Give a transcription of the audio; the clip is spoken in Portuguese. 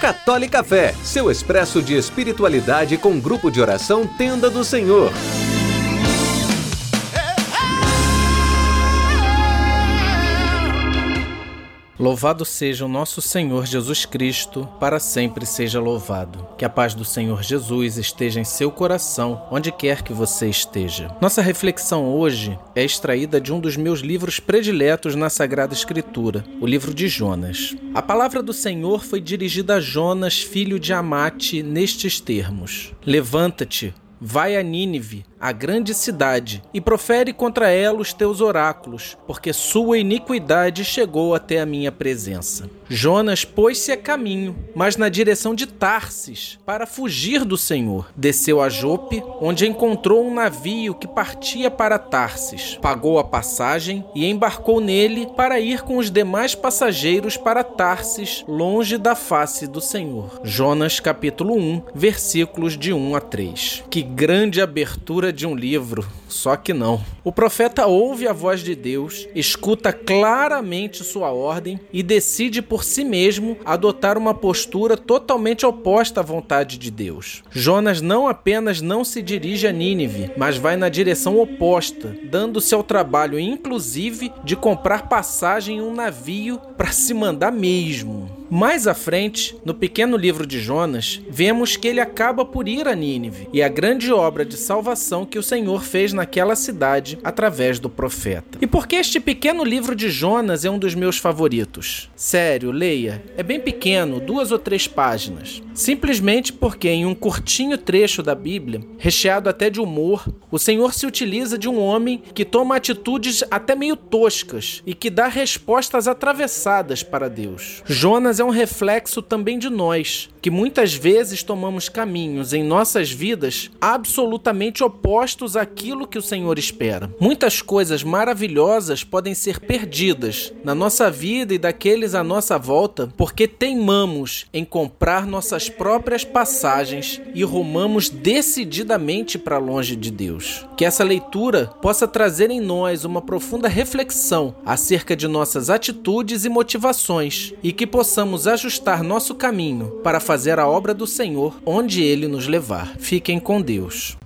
Católica Fé, seu expresso de espiritualidade com grupo de oração Tenda do Senhor. Louvado seja o nosso Senhor Jesus Cristo, para sempre seja louvado. Que a paz do Senhor Jesus esteja em seu coração, onde quer que você esteja. Nossa reflexão hoje é extraída de um dos meus livros prediletos na Sagrada Escritura, o livro de Jonas. A palavra do Senhor foi dirigida a Jonas, filho de Amate, nestes termos: Levanta-te, vai a Nínive a grande cidade, e profere contra ela os teus oráculos, porque sua iniquidade chegou até a minha presença. Jonas pôs-se a caminho, mas na direção de Tarsis, para fugir do Senhor. Desceu a Jope, onde encontrou um navio que partia para Tarsis. Pagou a passagem e embarcou nele para ir com os demais passageiros para Tarsis, longe da face do Senhor. Jonas capítulo 1, versículos de 1 a 3. Que grande abertura de um livro, só que não. O profeta ouve a voz de Deus, escuta claramente sua ordem e decide por si mesmo adotar uma postura totalmente oposta à vontade de Deus. Jonas não apenas não se dirige a Nínive, mas vai na direção oposta, dando-se ao trabalho, inclusive, de comprar passagem em um navio para se mandar mesmo. Mais à frente, no pequeno livro de Jonas, vemos que ele acaba por ir a Nínive e a grande obra de salvação que o Senhor fez naquela cidade através do profeta. E por que este pequeno livro de Jonas é um dos meus favoritos? Sério, leia. É bem pequeno, duas ou três páginas. Simplesmente porque em um curtinho trecho da Bíblia, recheado até de humor, o Senhor se utiliza de um homem que toma atitudes até meio toscas e que dá respostas atravessadas para Deus. Jonas é um reflexo também de nós, que muitas vezes tomamos caminhos em nossas vidas absolutamente opostos àquilo que o Senhor espera. Muitas coisas maravilhosas podem ser perdidas na nossa vida e daqueles à nossa volta porque teimamos em comprar nossas próprias passagens e rumamos decididamente para longe de Deus. Que essa leitura possa trazer em nós uma profunda reflexão acerca de nossas atitudes e motivações e que possamos ajustar nosso caminho para fazer a obra do Senhor onde ele nos levar. Fiquem com Deus.